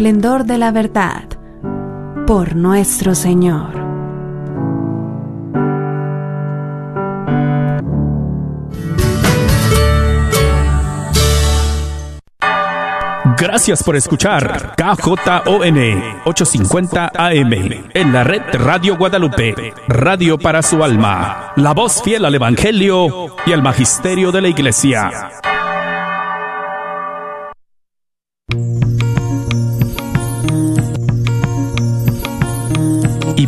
esplendor de la verdad, por nuestro Señor. Gracias por escuchar KJON 850 AM en la red Radio Guadalupe, radio para su alma, la voz fiel al Evangelio y al Magisterio de la Iglesia.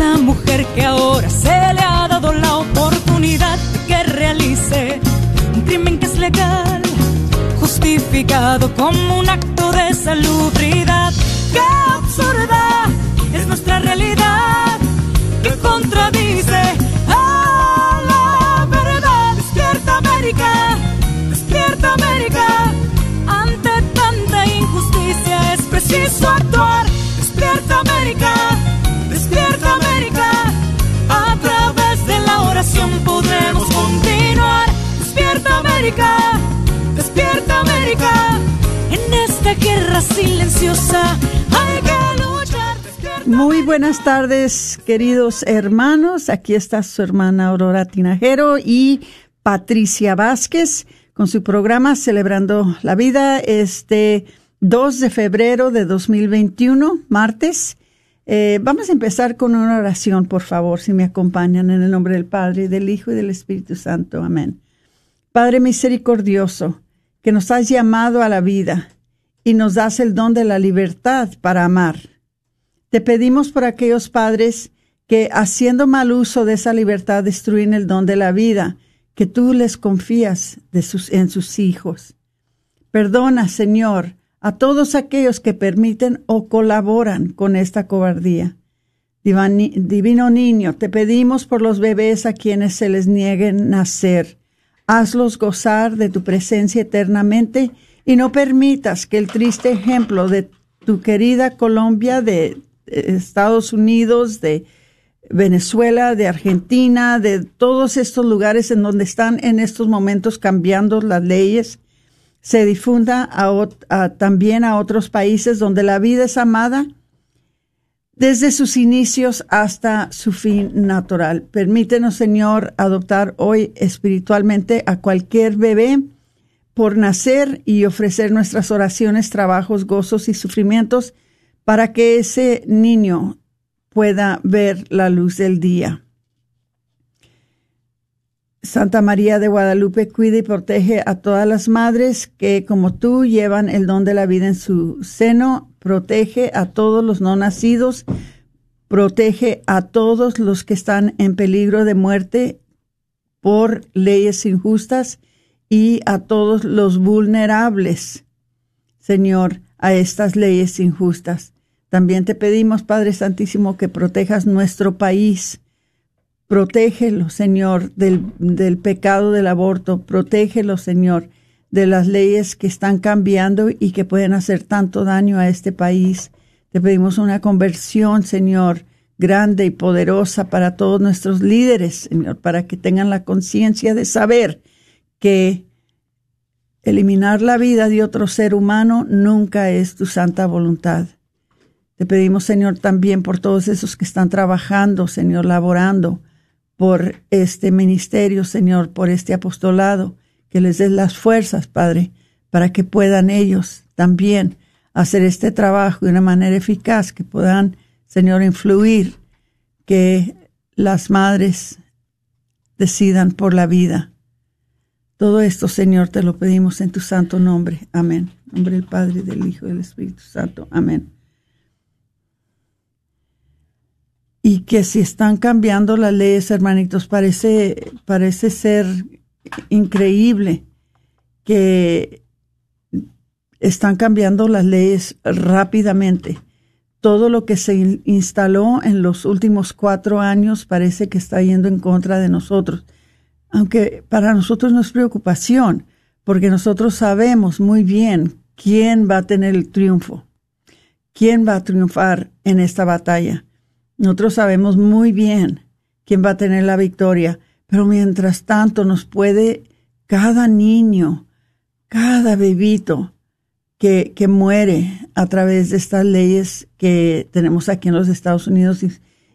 la mujer que ahora se le ha dado la oportunidad de que realice un crimen que es legal, justificado como un acto de salubridad. ¡Qué absurda es nuestra realidad! que contradice guerra silenciosa muy buenas tardes, queridos hermanos. Aquí está su hermana Aurora Tinajero y Patricia Vázquez con su programa Celebrando la Vida este 2 de febrero de 2021, martes. Eh, vamos a empezar con una oración, por favor, si me acompañan en el nombre del Padre, del Hijo y del Espíritu Santo. Amén. Padre misericordioso, que nos has llamado a la vida y nos das el don de la libertad para amar te pedimos por aquellos padres que, haciendo mal uso de esa libertad, destruyen el don de la vida que tú les confías en sus hijos. Perdona, Señor, a todos aquellos que permiten o colaboran con esta cobardía. Divino niño, te pedimos por los bebés a quienes se les nieguen nacer. Hazlos gozar de tu presencia eternamente y no permitas que el triste ejemplo de tu querida Colombia, de Estados Unidos, de Venezuela, de Argentina, de todos estos lugares en donde están en estos momentos cambiando las leyes, se difunda también a otros países donde la vida es amada desde sus inicios hasta su fin natural. Permítenos, Señor, adoptar hoy espiritualmente a cualquier bebé por nacer y ofrecer nuestras oraciones, trabajos, gozos y sufrimientos para que ese niño pueda ver la luz del día. Santa María de Guadalupe cuida y protege a todas las madres que, como tú, llevan el don de la vida en su seno. Protege a todos los no nacidos. Protege a todos los que están en peligro de muerte por leyes injustas y a todos los vulnerables. Señor, a estas leyes injustas. También te pedimos, Padre Santísimo, que protejas nuestro país. Protégelo, Señor, del, del pecado del aborto. Protégelo, Señor, de las leyes que están cambiando y que pueden hacer tanto daño a este país. Te pedimos una conversión, Señor, grande y poderosa para todos nuestros líderes, Señor, para que tengan la conciencia de saber que Eliminar la vida de otro ser humano nunca es tu santa voluntad. Te pedimos, Señor, también por todos esos que están trabajando, Señor, laborando por este ministerio, Señor, por este apostolado, que les des las fuerzas, Padre, para que puedan ellos también hacer este trabajo de una manera eficaz, que puedan, Señor, influir que las madres decidan por la vida. Todo esto, Señor, te lo pedimos en tu santo nombre. Amén. En nombre del Padre, del Hijo y del Espíritu Santo. Amén. Y que si están cambiando las leyes, hermanitos, parece, parece ser increíble que están cambiando las leyes rápidamente. Todo lo que se instaló en los últimos cuatro años parece que está yendo en contra de nosotros. Aunque para nosotros no es preocupación, porque nosotros sabemos muy bien quién va a tener el triunfo, quién va a triunfar en esta batalla. Nosotros sabemos muy bien quién va a tener la victoria, pero mientras tanto nos puede cada niño, cada bebito que, que muere a través de estas leyes que tenemos aquí en los Estados Unidos y,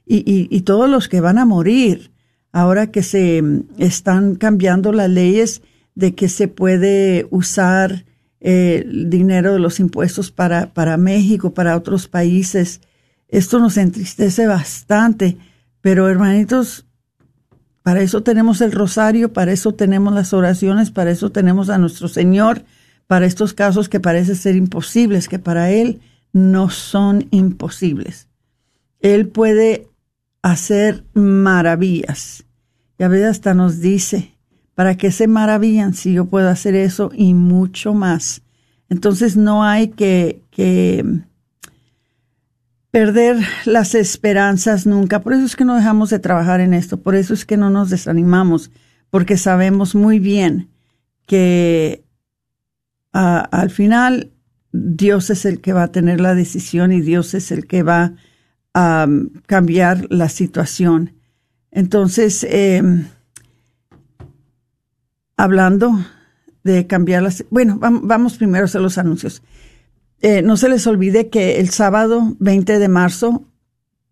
y, todos los que van a morir ahora que se están cambiando las leyes de que se puede usar eh, el dinero de los impuestos para, para México, para otros países. Esto nos entristece bastante, pero hermanitos, para eso tenemos el rosario, para eso tenemos las oraciones, para eso tenemos a nuestro Señor, para estos casos que parecen ser imposibles, que para Él no son imposibles. Él puede hacer maravillas. Y a veces hasta nos dice, ¿para qué se maravillan si yo puedo hacer eso y mucho más? Entonces no hay que, que perder las esperanzas nunca. Por eso es que no dejamos de trabajar en esto, por eso es que no nos desanimamos, porque sabemos muy bien que al final Dios es el que va a tener la decisión y Dios es el que va a um, cambiar la situación. Entonces, em, hablando de cambiar las... Bueno, vamos primero a hacer los anuncios. Eh, no se les olvide que el sábado 20 de marzo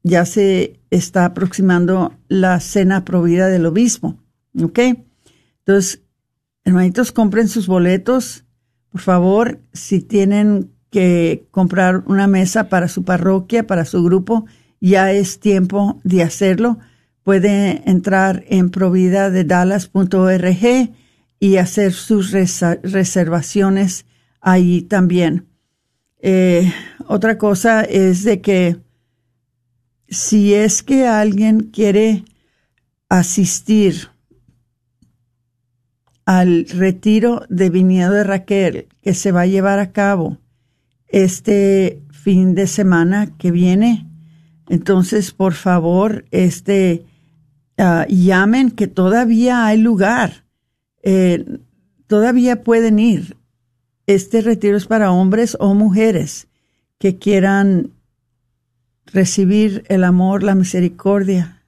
ya se está aproximando la cena provida del obispo. ¿Ok? Entonces, hermanitos, compren sus boletos. Por favor, si tienen que comprar una mesa para su parroquia, para su grupo, ya es tiempo de hacerlo. Puede entrar en providadedallas.org y hacer sus reservaciones ahí también. Eh, otra cosa es de que si es que alguien quiere asistir al retiro de viñedo de Raquel que se va a llevar a cabo este fin de semana que viene, entonces por favor, este ah, llamen que todavía hay lugar, eh, todavía pueden ir. Este retiro es para hombres o mujeres que quieran recibir el amor, la misericordia,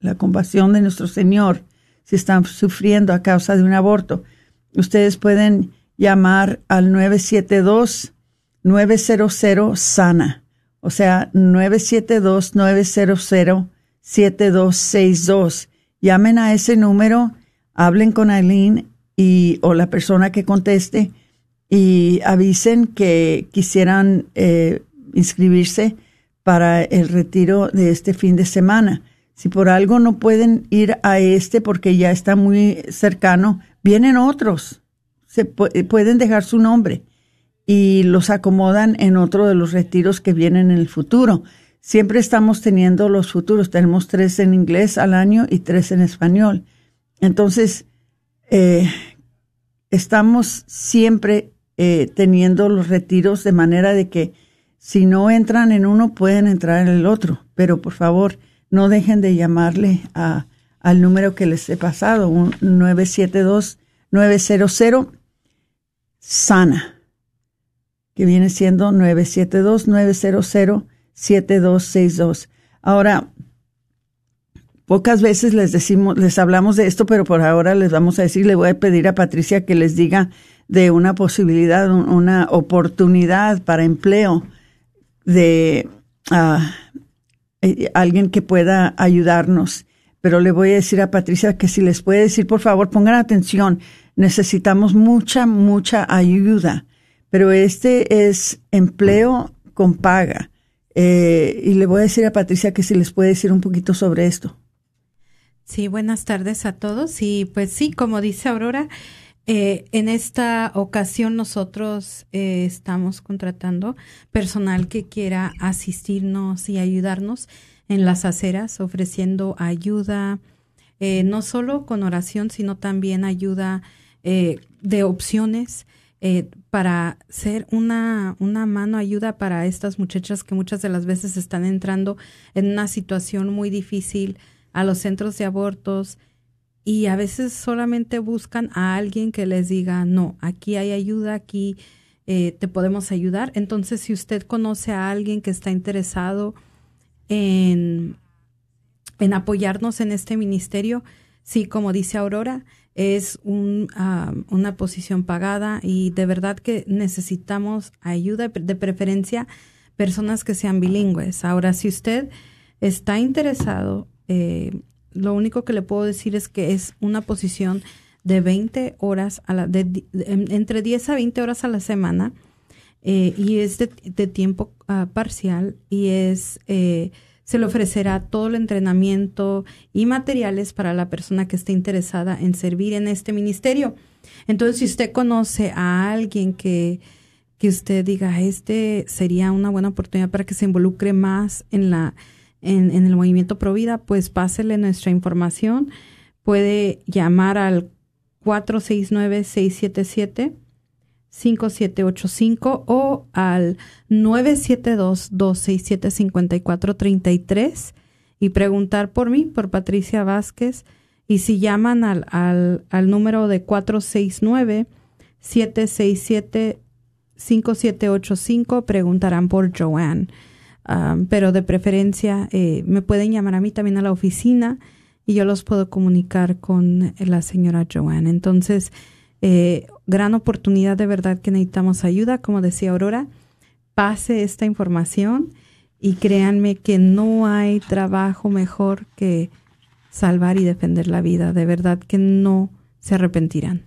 la compasión de nuestro Señor si están sufriendo a causa de un aborto. Ustedes pueden llamar al 972-900 SANA, o sea, 972-900-7262. Llamen a ese número, hablen con Aileen y, o la persona que conteste y avisen que quisieran eh, inscribirse para el retiro de este fin de semana. Si por algo no pueden ir a este porque ya está muy cercano, vienen otros. Se pueden dejar su nombre y los acomodan en otro de los retiros que vienen en el futuro. Siempre estamos teniendo los futuros. Tenemos tres en inglés al año y tres en español. Entonces, eh, estamos siempre eh, teniendo los retiros de manera de que si no entran en uno, pueden entrar en el otro. Pero por favor, no dejen de llamarle a, al número que les he pasado, un 972-900 SANA, que viene siendo 972-900-7262. Ahora, pocas veces les decimos, les hablamos de esto, pero por ahora les vamos a decir, le voy a pedir a Patricia que les diga de una posibilidad, una oportunidad para empleo de ah, eh, alguien que pueda ayudarnos. Pero le voy a decir a Patricia que si les puede decir, por favor, pongan atención, necesitamos mucha, mucha ayuda. Pero este es empleo con paga. Eh, y le voy a decir a Patricia que si les puede decir un poquito sobre esto. Sí, buenas tardes a todos. Y pues sí, como dice Aurora, eh, en esta ocasión nosotros eh, estamos contratando personal que quiera asistirnos y ayudarnos en las aceras, ofreciendo ayuda, eh, no solo con oración, sino también ayuda de opciones para ser una, una mano ayuda para estas muchachas que muchas de las veces están entrando en una situación muy difícil a los centros de abortos, y a veces solamente buscan a alguien que les diga, no, aquí hay ayuda, aquí eh, te podemos ayudar. Entonces, si usted conoce a alguien que está interesado en, en apoyarnos en este ministerio, sí, como dice Aurora, es un, una posición pagada y de verdad que necesitamos ayuda, de preferencia personas que sean bilingües. Ahora, si usted está interesado eh, lo único que le puedo decir es que es una posición de 20 horas, a la, de, entre 10 a 20 horas a la semana eh, y es de, tiempo ah, parcial y es... Eh, se le ofrecerá todo el entrenamiento y materiales para la persona que esté interesada en servir en este ministerio. Entonces, si usted conoce a alguien que, que usted diga, este sería una buena oportunidad para que se involucre más en la, en, el movimiento Provida, pues pásele nuestra información. Puede llamar al 469-677-5785 o al 972-267-5433 y preguntar por mí, por Patricia Vázquez. Y si llaman al, al, al número de 469-767-5785, preguntarán por Joanne pero de preferencia eh, me pueden llamar a mí también a la oficina y yo los puedo comunicar con la señora Joanne. Entonces, eh, gran oportunidad de verdad que necesitamos ayuda, como decía Aurora, pase esta información y créanme que no hay trabajo mejor que salvar y defender la vida, de verdad que no se arrepentirán.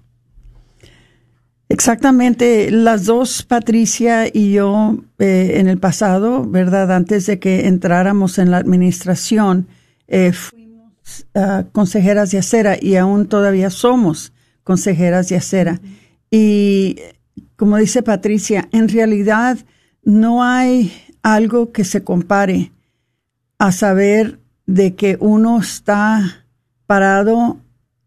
Exactamente, las dos, Patricia y yo, eh, en el pasado, ¿verdad? Antes de que entráramos en la administración, eh, fuimos ah, consejeras de acera y aún todavía somos consejeras de acera. Y como dice Patricia, en realidad no hay algo que se compare a saber de que uno está parado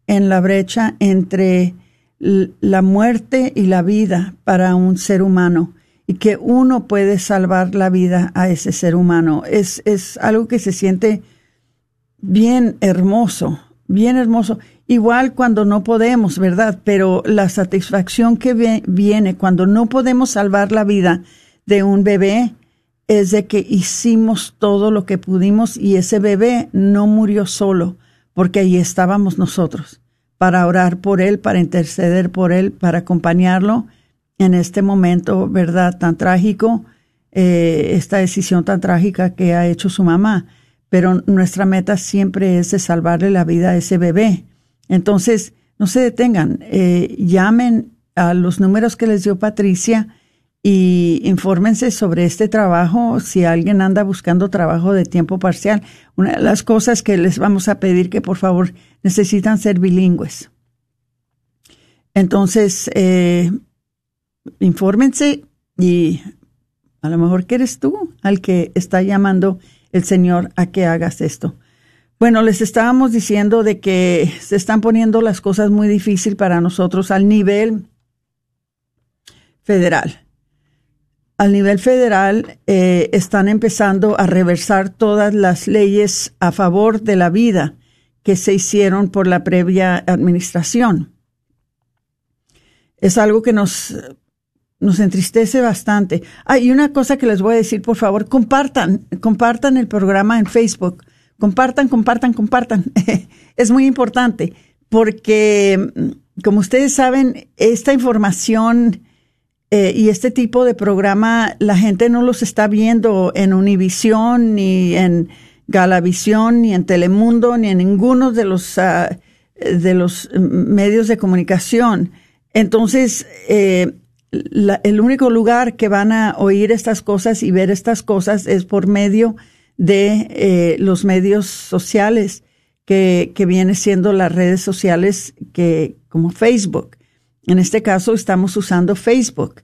en la brecha entre la muerte y la vida para un ser humano y que uno puede salvar la vida a ese ser humano. Es, es algo que se siente bien hermoso, bien hermoso. Igual cuando no podemos, ¿verdad? Pero la satisfacción que viene cuando no podemos salvar la vida de un bebé es de que hicimos todo lo que pudimos y ese bebé no murió solo, porque ahí estábamos nosotros para orar por él, para interceder por él, para acompañarlo en este momento, ¿verdad?, tan trágico, eh, esta decisión tan trágica que ha hecho su mamá. Pero nuestra meta siempre es de salvarle la vida a ese bebé. Entonces, no se detengan, eh, llamen a los números que les dio Patricia y infórmense sobre este trabajo si alguien anda buscando trabajo de tiempo parcial. Una de las cosas que les vamos a pedir que por favor necesitan ser bilingües. Entonces, eh, infórmense y a lo mejor que eres tú al que está llamando el Señor a que hagas esto. Bueno, les estábamos diciendo de que se están poniendo las cosas muy difíciles para nosotros al nivel federal al nivel federal eh, están empezando a reversar todas las leyes a favor de la vida que se hicieron por la previa administración. Es algo que nos, nos entristece bastante. Hay una cosa que les voy a decir, por favor, compartan, compartan el programa en Facebook. Compartan, compartan, compartan. es muy importante porque, como ustedes saben, esta información eh, y este tipo de programa la gente no los está viendo en Univisión, ni en Galavisión, ni en Telemundo, ni en ninguno de los, ah, de los medios de comunicación. Entonces, eh, el único lugar que van a oír estas cosas y ver estas cosas es por medio de eh, los medios sociales, que, que viene siendo las redes sociales que, como Facebook. En este caso estamos usando Facebook.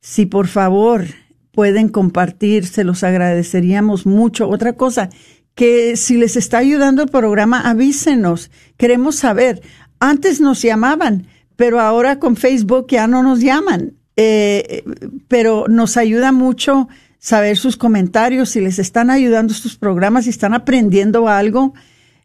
Si por favor pueden compartir, se los agradeceríamos mucho. Otra cosa, que si les está ayudando el programa, avísenos. Queremos saber. Antes nos llamaban, pero ahora con Facebook ya no nos llaman. Eh, pero nos ayuda mucho saber sus comentarios, si les están ayudando estos programas, si están aprendiendo algo.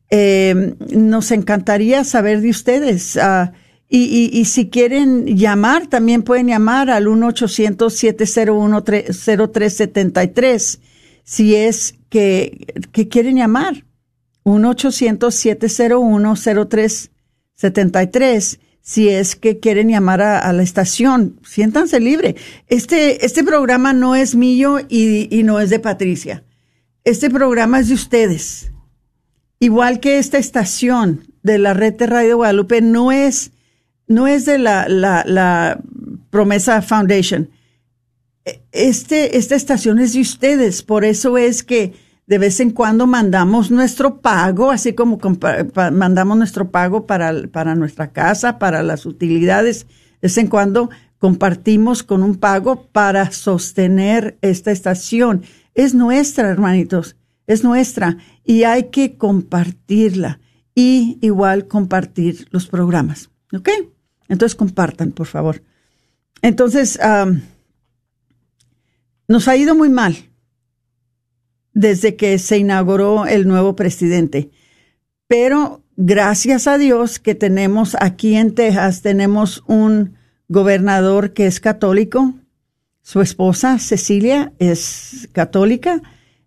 Eh, nos encantaría saber de ustedes. Uh, y, y, si quieren llamar, también pueden llamar al 1-800-701-0373 si es que, que quieren llamar. 1-800-701-0373 si es que quieren llamar a, la estación. Siéntanse libre. Este, este programa no es mío y, y no es de Patricia. Este programa es de ustedes. Igual que esta estación de la red de Radio Guadalupe no es no es de la, la, la Promesa Foundation. Este, esta estación es de ustedes, por eso es que de vez en cuando mandamos nuestro pago, así como mandamos nuestro pago para, para nuestra casa, para las utilidades. De vez en cuando compartimos con un pago para sostener esta estación. Es nuestra, hermanitos, es nuestra y hay que compartirla y igual compartir los programas. ¿Ok? Entonces compartan, por favor. Entonces, nos ha ido muy mal desde que se inauguró el nuevo presidente. Pero gracias a Dios que tenemos aquí en Texas, tenemos un gobernador que es católico. Su esposa, Cecilia, es católica.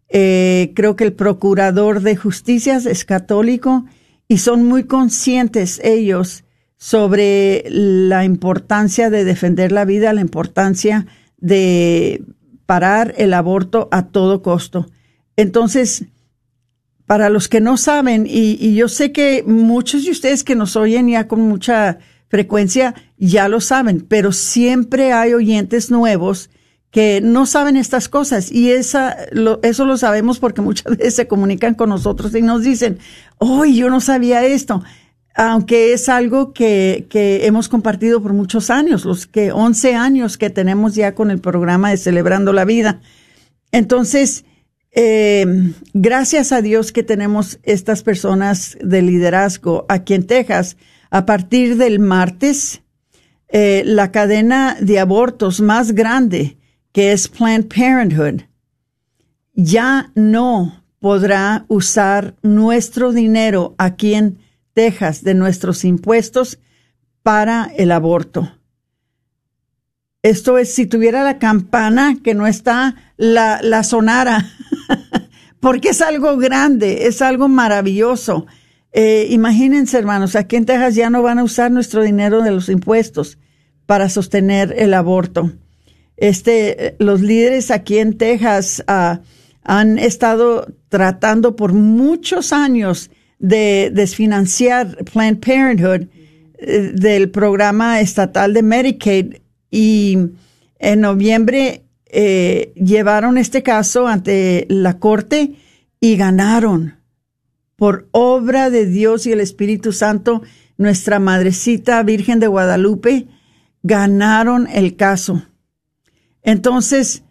Eh, creo que el procurador de justicias es católico y son muy conscientes ellos sobre la importancia de defender la vida, la importancia de parar el aborto a todo costo. Entonces, para los que no saben, y, yo sé que muchos de ustedes que nos oyen ya con mucha frecuencia ya lo saben, pero siempre hay oyentes nuevos que no saben estas cosas y esa, eso lo sabemos porque muchas veces se comunican con nosotros y nos dicen, oh, yo no sabía esto aunque es algo que, que, hemos compartido por muchos años, los que 11 años que tenemos ya con el programa de Celebrando la Vida. Entonces, eh, gracias a Dios que tenemos estas personas de liderazgo aquí en Texas. A partir del martes, eh, la cadena de abortos más grande, que es Planned Parenthood, ya no podrá usar nuestro dinero aquí en Texas de nuestros impuestos para el aborto. Esto es, si tuviera la campana que no está, la, la sonara, porque es algo grande, es algo maravilloso. Eh, imagínense, hermanos, aquí en Texas ya no van a usar nuestro dinero de los impuestos para sostener el aborto. Este, los líderes aquí en Texas ah, han estado tratando por muchos años de desfinanciar Planned Parenthood eh, del programa estatal de Medicaid y en noviembre eh, llevaron este caso ante la corte y ganaron por obra de Dios y el Espíritu Santo, nuestra madrecita Virgen de Guadalupe, ganaron el caso. Entonces,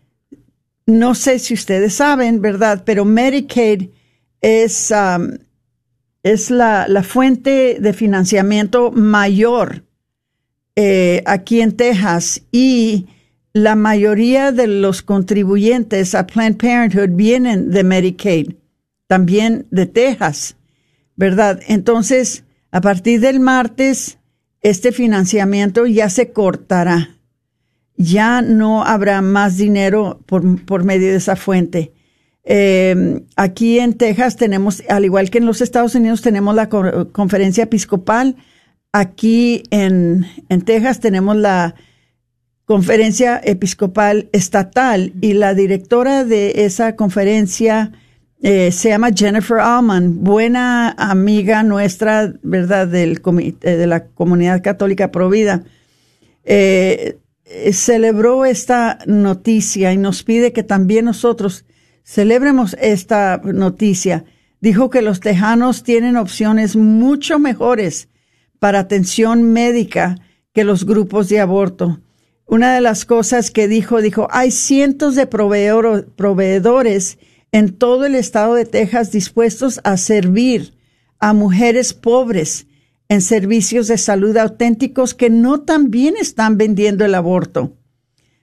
no sé si ustedes saben, ¿verdad? Pero Medicaid es um, es la, la fuente de financiamiento mayor eh, aquí en Texas y la mayoría de los contribuyentes a Planned Parenthood vienen de Medicaid, también de Texas, ¿verdad? Entonces, a partir del martes, este financiamiento ya se cortará. Ya no habrá más dinero por, por medio de esa fuente. Eh, aquí en Texas tenemos, al igual que en los Estados Unidos, tenemos la conferencia episcopal. Aquí en, en Texas tenemos la conferencia episcopal estatal y la directora de esa conferencia eh, se llama Jennifer Allman, buena amiga nuestra, ¿verdad?, del, de la comunidad católica provida. Eh, eh, celebró esta noticia y nos pide que también nosotros celebremos esta noticia. Dijo que los tejanos tienen opciones mucho mejores para atención médica que los grupos de aborto. Una de las cosas que dijo, dijo, hay cientos de proveedores en todo el estado de Texas dispuestos a servir a mujeres pobres en servicios de salud auténticos que no también están vendiendo el aborto.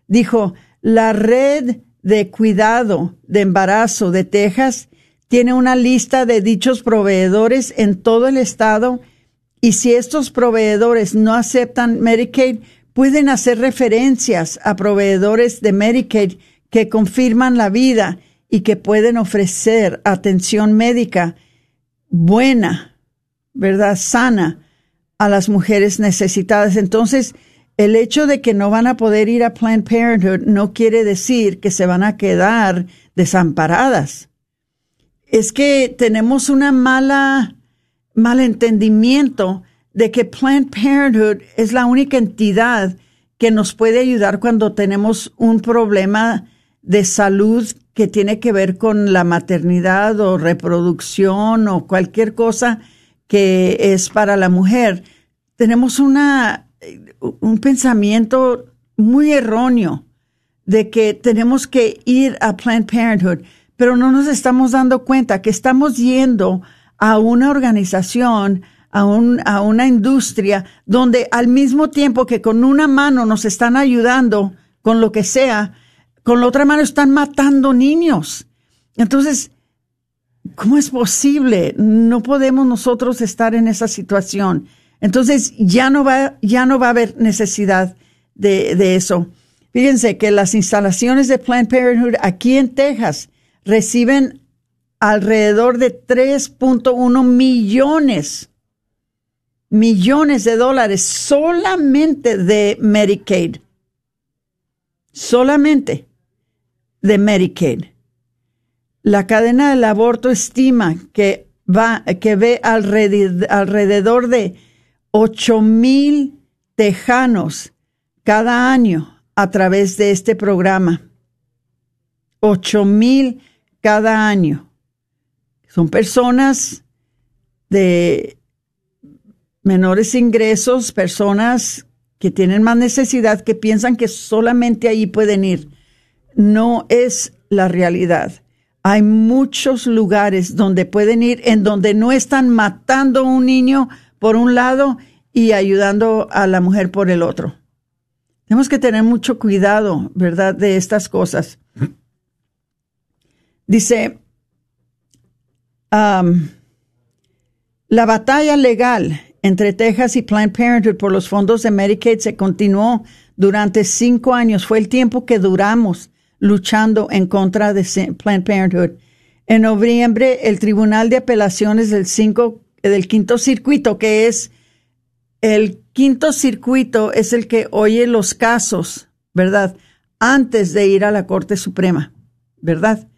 Dijo, la red de cuidado de embarazo de Texas tiene una lista de dichos proveedores en todo el estado y si estos proveedores no aceptan Medicaid, pueden hacer referencias a proveedores de Medicaid que confirman la vida y que pueden ofrecer atención médica buena ¿verdad? Sana a las mujeres necesitadas. Entonces, el hecho de que no van a poder ir a Planned Parenthood no quiere decir que se van a quedar desamparadas. Es que tenemos una mala, mal entendimiento de que Planned Parenthood es la única entidad que nos puede ayudar cuando tenemos un problema de salud que tiene que ver con la maternidad o reproducción o cualquier cosa que es para la mujer, tenemos una, un pensamiento muy erróneo de que tenemos que ir a Planned Parenthood, pero no nos estamos dando cuenta que estamos yendo a una organización, a, un, a una industria donde al mismo tiempo que con una mano nos están ayudando con lo que sea, con la otra mano están matando niños. Entonces, ¿Cómo es posible? No podemos nosotros estar en esa situación. Entonces ya no va, ya no va a haber necesidad de, de eso. Fíjense que las instalaciones de Planned Parenthood aquí en Texas reciben alrededor de 3.1 millones, millones de dólares solamente de Medicaid. Solamente de Medicaid. La cadena del aborto estima que va, que ve alrededor de 8 mil tejanos cada año a través de este programa. 8 mil cada año. Son personas de menores ingresos, personas que tienen más necesidad, que piensan que solamente ahí pueden ir. No es la realidad. Hay muchos lugares donde pueden ir en donde no están matando a un niño por un lado y ayudando a la mujer por el otro. Tenemos que tener mucho cuidado, ¿verdad?, de estas cosas. Dice, la batalla legal entre Texas y Planned Parenthood por los fondos de Medicaid se continuó durante cinco años. Fue el tiempo que duramos luchando en contra de Planned Parenthood. En noviembre, el Tribunal de Apelaciones del, cinco, del Quinto Circuito, que es el Quinto Circuito, es el que oye los casos, ¿verdad? Antes de ir a la Corte Suprema, ¿verdad?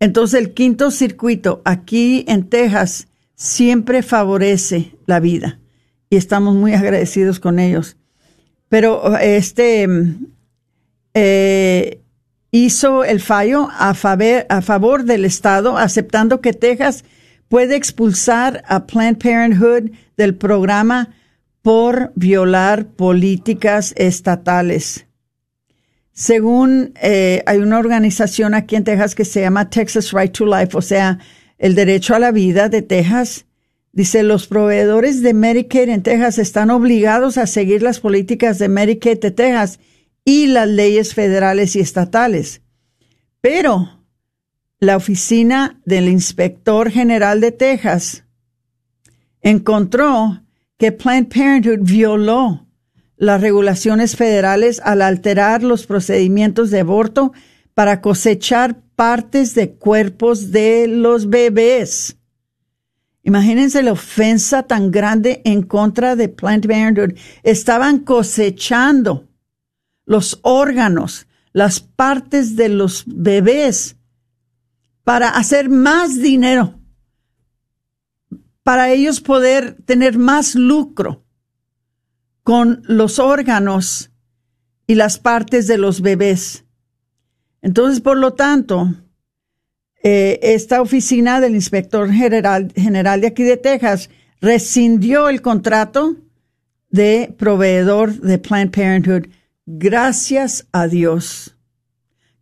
Entonces, el Quinto Circuito aquí en Texas siempre favorece la vida y estamos muy agradecidos con ellos. Pero este, eh, hizo el fallo a favor, del Estado, aceptando que Texas puede expulsar a Planned Parenthood del programa por violar políticas estatales. Según eh, hay una organización aquí en Texas que se llama Texas Right to Life, o sea, el derecho a la vida de Texas, dice los proveedores de Medicaid en Texas están obligados a seguir las políticas de Medicaid de Texas y las leyes federales y estatales. Pero la oficina del inspector general de Texas encontró que Planned Parenthood violó las regulaciones federales al alterar los procedimientos de aborto para cosechar partes de cuerpos de los bebés. Imagínense la ofensa tan grande en contra de Planned Parenthood. Estaban cosechando los órganos, las partes de los bebés para hacer más dinero, para ellos poder tener más lucro con los órganos y las partes de los bebés. Entonces, por lo tanto, eh, esta oficina del inspector general, general de aquí de Texas rescindió el contrato de proveedor de Planned Parenthood. Gracias a Dios.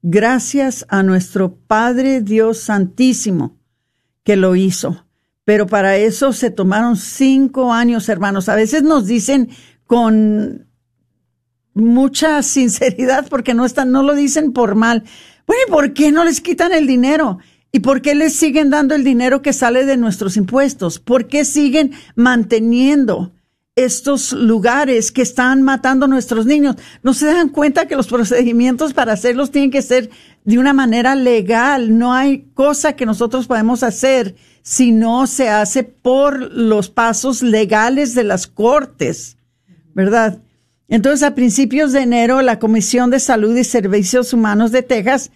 Gracias a nuestro Padre Dios Santísimo que lo hizo. Pero para eso se tomaron cinco años, hermanos. A veces nos dicen con mucha sinceridad porque no están, no lo dicen por mal. Bueno, ¿y por qué no les quitan el dinero? ¿Y por qué les siguen dando el dinero que sale de nuestros impuestos? ¿Por qué siguen manteniendo estos lugares que están matando a nuestros niños? ¿No se dan cuenta que los procedimientos para hacerlos tienen que ser de una manera legal? No hay cosa que nosotros podemos hacer si no se hace por los pasos legales de las cortes, ¿verdad? Entonces, a principios de enero, la Comisión de Salud y Servicios Humanos de Texas,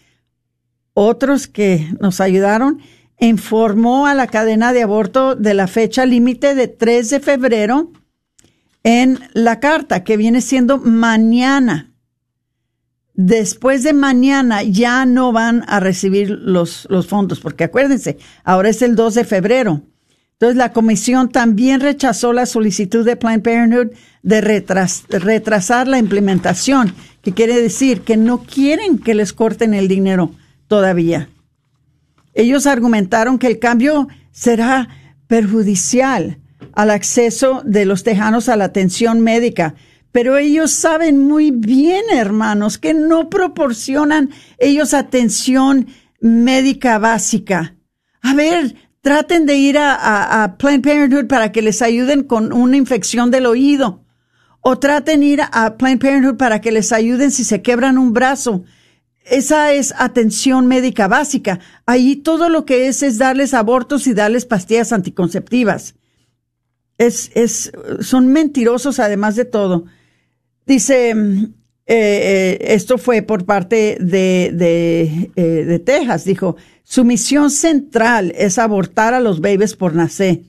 otros que nos ayudaron, informó a la cadena de aborto de la fecha límite de 3 de febrero en la carta, que viene siendo mañana. Después de mañana ya no van a recibir los, los fondos, porque acuérdense, ahora es el 2 de febrero. Entonces, la comisión también rechazó la solicitud de Planned Parenthood de retrasar la implementación, que quiere decir que no quieren que les corten el dinero todavía. Ellos argumentaron que el cambio será perjudicial al acceso de los tejanos a la atención médica, pero ellos saben muy bien, hermanos, que no proporcionan ellos atención médica básica. A ver, traten de ir a, Planned Parenthood para que les ayuden con una infección del oído. O traten de ir a Planned Parenthood para que les ayuden si se quebran un brazo. Esa es atención médica básica. Ahí todo lo que es es darles abortos y darles pastillas anticonceptivas. Es, es, son mentirosos además de todo. Dice, eh, eh, esto fue por parte de, eh, de Texas, dijo, su misión central es abortar a los bebés por nacer.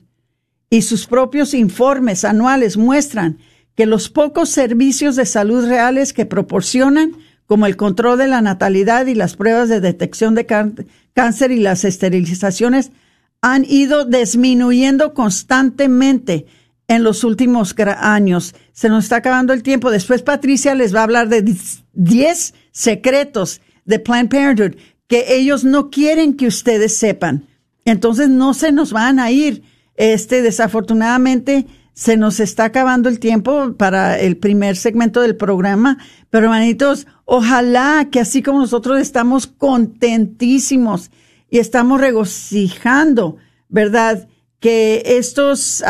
Y sus propios informes anuales muestran que los pocos servicios de salud reales que proporcionan, como el control de la natalidad y las pruebas de detección de cáncer y las esterilizaciones, han ido disminuyendo constantemente en los últimos años. Se nos está acabando el tiempo. Después Patricia les va a hablar de 10 secretos de Planned Parenthood que ellos no quieren que ustedes sepan. Entonces no se nos van a ir. Este, desafortunadamente, se nos está acabando el tiempo para el primer segmento del programa, pero hermanitos, ojalá que así como nosotros estamos contentísimos y estamos regocijando, ¿verdad? Que estos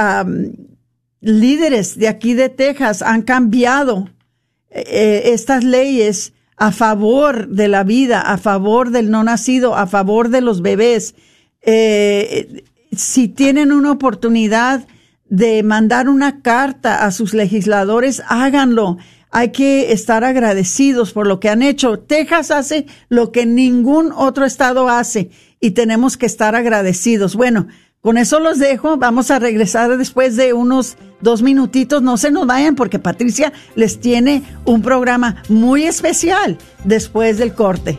líderes de aquí de Texas han cambiado eh, estas leyes a favor de la vida, a favor del no nacido, a favor de los bebés. Eh, si tienen una oportunidad de mandar una carta a sus legisladores, háganlo. Hay que estar agradecidos por lo que han hecho. Texas hace lo que ningún otro estado hace y tenemos que estar agradecidos. Bueno, con eso los dejo. Vamos a regresar después de unos dos minutitos. No se nos vayan porque Patricia les tiene un programa muy especial después del corte.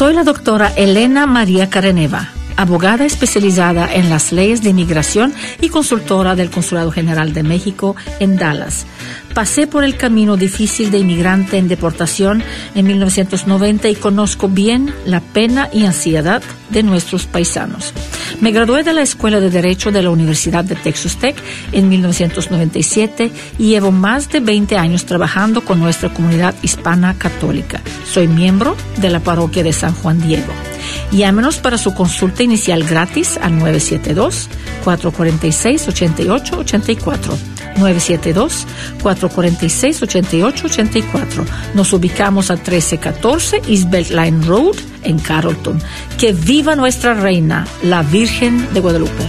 Soy la doctora Elena María Careneva, abogada especializada en las leyes de inmigración y consultora del Consulado General de México en Dallas. Pasé por el camino difícil de inmigrante en deportación en 1990 y conozco bien la pena y ansiedad de nuestros paisanos. Me gradué de la Escuela de Derecho de la Universidad de Texas Tech en 1997 y llevo más de 20 años trabajando con nuestra comunidad hispana católica. Soy miembro de la parroquia de San Juan Diego. Llámenos para su consulta inicial gratis al 972-446-8884. 972-446-8884. Nos ubicamos a 1314 East Beltline Road en Carrollton. Que viva nuestra reina, la Virgen de Guadalupe.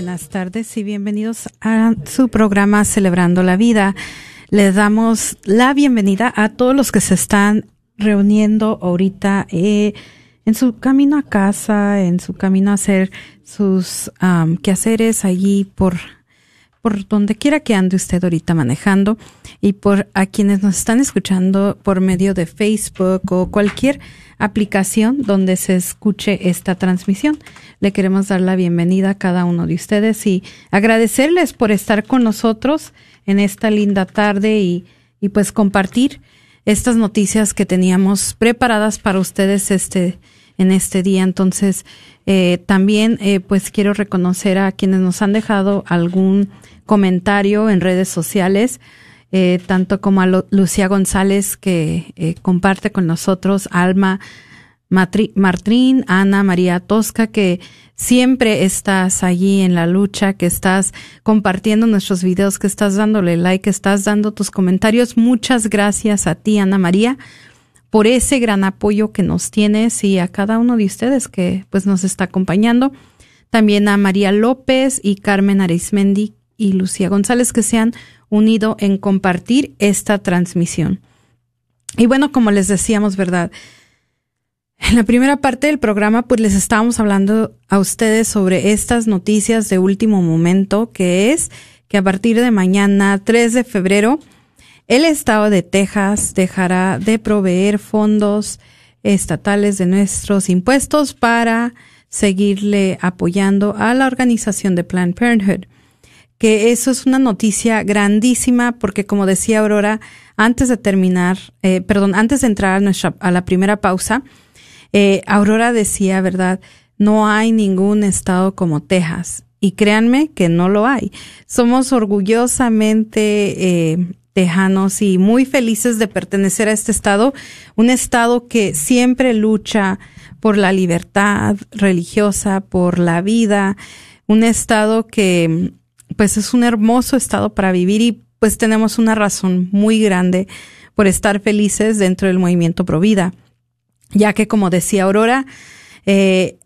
Buenas tardes y bienvenidos a su programa Celebrando la Vida. Les damos la bienvenida a todos los que se están reuniendo ahorita eh, en su camino a casa, en su camino a hacer sus quehaceres allí por por donde quiera que ande usted ahorita manejando y por a quienes nos están escuchando por medio de Facebook o cualquier aplicación donde se escuche esta transmisión. Le queremos dar la bienvenida a cada uno de ustedes y agradecerles por estar con nosotros en esta linda tarde y, y pues compartir estas noticias que teníamos preparadas para ustedes este en este día. Entonces, eh, también eh, pues quiero reconocer a quienes nos han dejado algún comentario en redes sociales, eh, tanto como a Lucía González que eh, comparte con nosotros, Alma Martín, Ana María Tosca, que siempre estás allí en la lucha, que estás compartiendo nuestros videos, que estás dándole like, que estás dando tus comentarios. Muchas gracias a ti, Ana María, por ese gran apoyo que nos tienes y a cada uno de ustedes que pues nos está acompañando. También a María López y Carmen Arismendi, y Lucía González que se han unido en compartir esta transmisión. Y bueno, como les decíamos, ¿verdad? En la primera parte del programa, pues les estábamos hablando a ustedes sobre estas noticias de último momento, que es que a partir de mañana, 3 de febrero, el estado de Texas dejará de proveer fondos estatales de nuestros impuestos para seguirle apoyando a la organización de Planned Parenthood que eso es una noticia grandísima porque como decía Aurora, antes de terminar, eh, perdón, antes de entrar a, nuestra, a la primera pausa, eh, Aurora decía, ¿verdad? No hay ningún estado como Texas. Y créanme que no lo hay. Somos orgullosamente eh, tejanos y muy felices de pertenecer a este estado, un estado que siempre lucha por la libertad religiosa, por la vida, un estado que pues es un hermoso estado para vivir y pues tenemos una razón muy grande por estar felices dentro del movimiento Provida, ya que como decía Aurora, eh,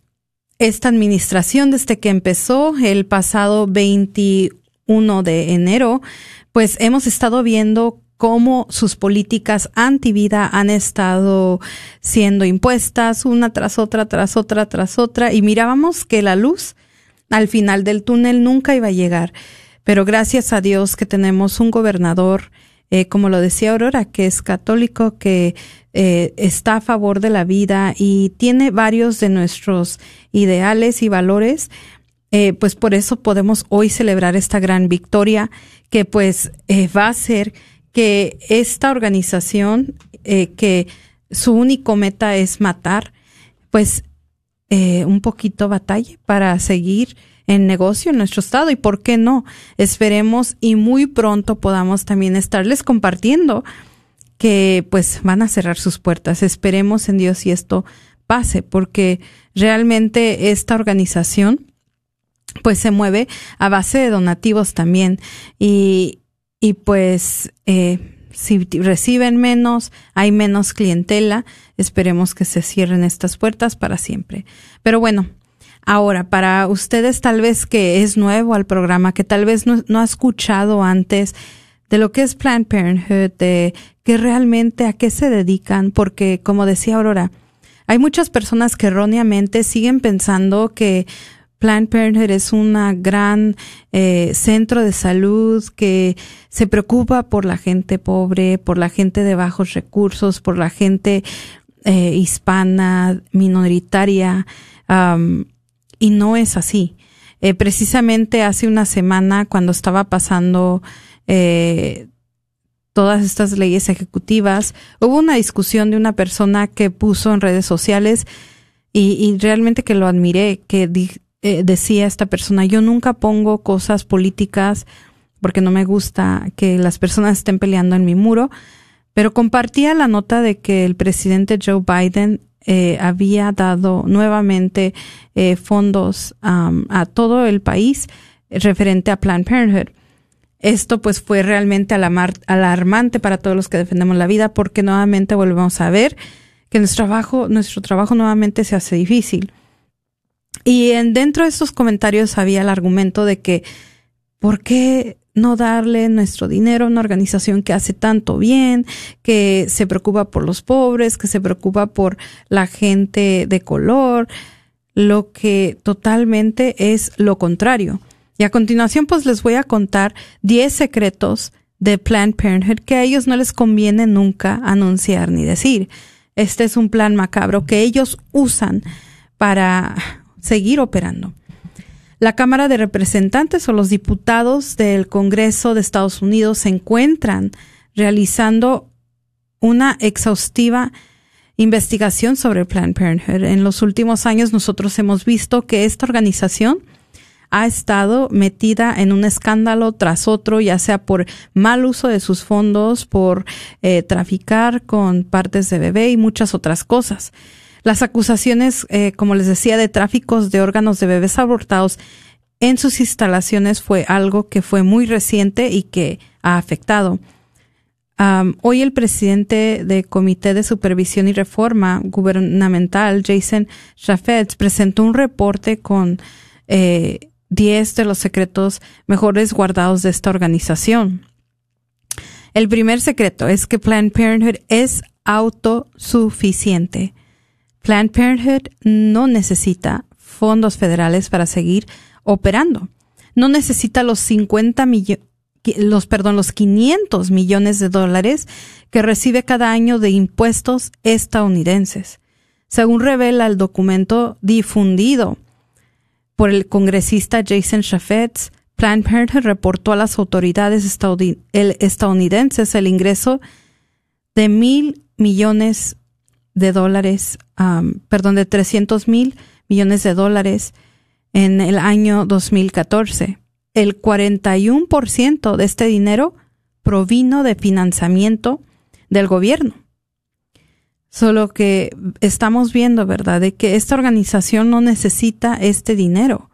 esta administración desde que empezó el pasado 21 de enero, pues hemos estado viendo cómo sus políticas antivida han estado siendo impuestas una tras otra, tras otra, tras otra, y mirábamos que la luz al final del túnel nunca iba a llegar. Pero gracias a Dios que tenemos un gobernador, eh, como lo decía Aurora, que es católico, que eh, está a favor de la vida y tiene varios de nuestros ideales y valores. Eh, pues por eso podemos hoy celebrar esta gran victoria que pues eh, va a ser que esta organización eh, que su único meta es matar, pues un poquito batalla para seguir en negocio en nuestro estado. Y por qué no esperemos y muy pronto podamos también estarles compartiendo que pues van a cerrar sus puertas. Esperemos en Dios y esto pase porque realmente esta organización pues se mueve a base de donativos también y, y pues eh, si reciben menos, hay menos clientela, esperemos que se cierren estas puertas para siempre. Pero bueno, ahora para ustedes tal vez que es nuevo al programa, que tal vez no, no ha escuchado antes de lo que es Planned Parenthood, de que realmente a qué se dedican, porque como decía Aurora, hay muchas personas que erróneamente siguen pensando que Planned Parenthood es un gran eh, centro de salud que se preocupa por la gente pobre, por la gente de bajos recursos, por la gente eh, hispana, minoritaria, y no es así. Eh, precisamente hace una semana, cuando estaba pasando todas estas leyes ejecutivas, hubo una discusión de una persona que puso en redes sociales y realmente que lo admiré, que eh, decía esta persona, yo nunca pongo cosas políticas porque no me gusta que las personas estén peleando en mi muro, pero compartía la nota de que el presidente Joe Biden eh, había dado nuevamente eh, fondos a todo el país referente a Planned Parenthood. Esto pues fue realmente alarmante para todos los que defendemos la vida porque nuevamente volvemos a ver que nuestro trabajo, nuestro trabajo nuevamente se hace difícil. Y en, dentro de estos comentarios había el argumento de que, ¿por qué no darle nuestro dinero a una organización que hace tanto bien, que se preocupa por los pobres, que se preocupa por la gente de color? Lo que totalmente es lo contrario. Y a continuación, pues les voy a contar 10 secretos de Planned Parenthood que a ellos no les conviene nunca anunciar ni decir. Este es un plan macabro que ellos usan para seguir operando. La Cámara de Representantes o los diputados del Congreso de Estados Unidos se encuentran realizando una exhaustiva investigación sobre Planned Parenthood. En los últimos años nosotros hemos visto que esta organización ha estado metida en un escándalo tras otro, ya sea por mal uso de sus fondos, por eh, traficar con partes de bebé y muchas otras cosas. Las acusaciones, eh, como les decía, de tráficos de órganos de bebés abortados en sus instalaciones fue algo que fue muy reciente y que ha afectado. hoy el presidente del Comité de Supervisión y Reforma Gubernamental, Jason Chaffetz, presentó un reporte con eh, 10 de los secretos mejores guardados de esta organización. El primer secreto es que Planned Parenthood es autosuficiente. Planned Parenthood no necesita fondos federales para seguir operando. No necesita los 50 millones los, perdón, los 500 millones de dólares que recibe cada año de impuestos estadounidenses. Según revela el documento difundido por el congresista Jason Chaffetz, Planned Parenthood reportó a las autoridades estadounidenses el ingreso de mil millones de dólares, perdón, de 300 mil millones de dólares en el año 2014. El 41% de este dinero provino de financiamiento del gobierno. Solo que estamos viendo, ¿verdad?, de que esta organización no necesita este dinero,